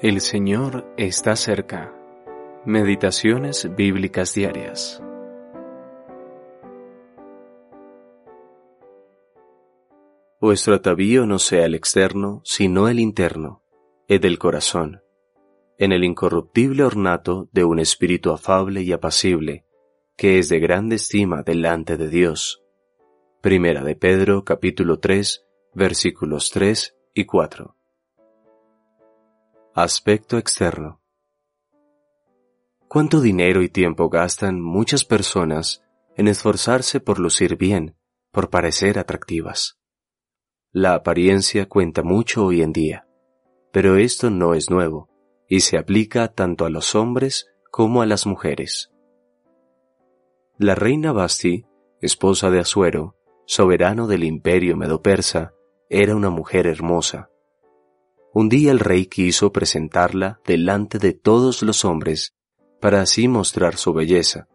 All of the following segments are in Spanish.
El Señor está cerca. Meditaciones bíblicas diarias. Vuestro atavío no sea el externo, sino el interno, el del corazón, en el incorruptible ornato de un espíritu afable y apacible, que es de grande estima delante de Dios. Primera de Pedro capítulo 3 versículos 3 y 4. Aspecto externo. ¿Cuánto dinero y tiempo gastan muchas personas en esforzarse por lucir bien, por parecer atractivas? La apariencia cuenta mucho hoy en día, pero esto no es nuevo y se aplica tanto a los hombres como a las mujeres. La reina Basti, esposa de Asuero, soberano del imperio medo-persa, era una mujer hermosa un día el rey quiso presentarla delante de todos los hombres para así mostrar su belleza.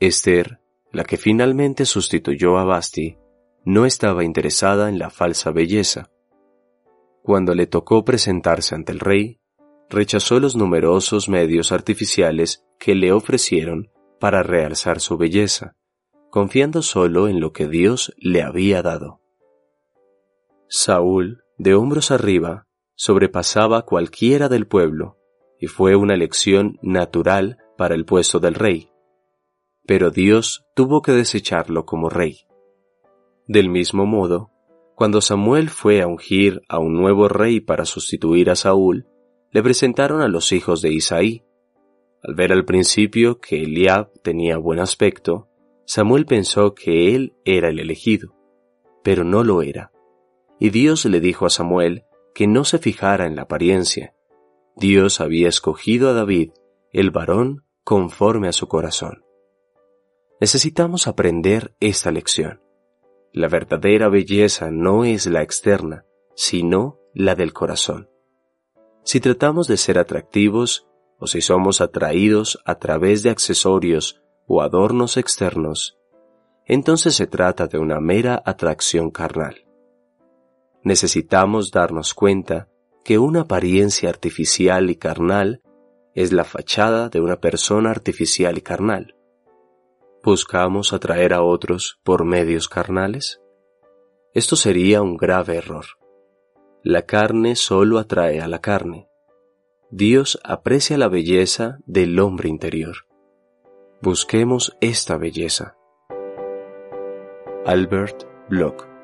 Esther, la que finalmente sustituyó a Basti, no estaba interesada en la falsa belleza. Cuando le tocó presentarse ante el rey, rechazó los numerosos medios artificiales que le ofrecieron para realzar su belleza, confiando solo en lo que Dios le había dado. Saúl de hombros arriba, sobrepasaba cualquiera del pueblo, y fue una elección natural para el puesto del rey. Pero Dios tuvo que desecharlo como rey. Del mismo modo, cuando Samuel fue a ungir a un nuevo rey para sustituir a Saúl, le presentaron a los hijos de Isaí. Al ver al principio que Eliab tenía buen aspecto, Samuel pensó que él era el elegido, pero no lo era. Y Dios le dijo a Samuel que no se fijara en la apariencia. Dios había escogido a David, el varón, conforme a su corazón. Necesitamos aprender esta lección. La verdadera belleza no es la externa, sino la del corazón. Si tratamos de ser atractivos o si somos atraídos a través de accesorios o adornos externos, entonces se trata de una mera atracción carnal necesitamos darnos cuenta que una apariencia artificial y carnal es la fachada de una persona artificial y carnal. ¿Buscamos atraer a otros por medios carnales? Esto sería un grave error. La carne solo atrae a la carne. Dios aprecia la belleza del hombre interior. Busquemos esta belleza. Albert Bloch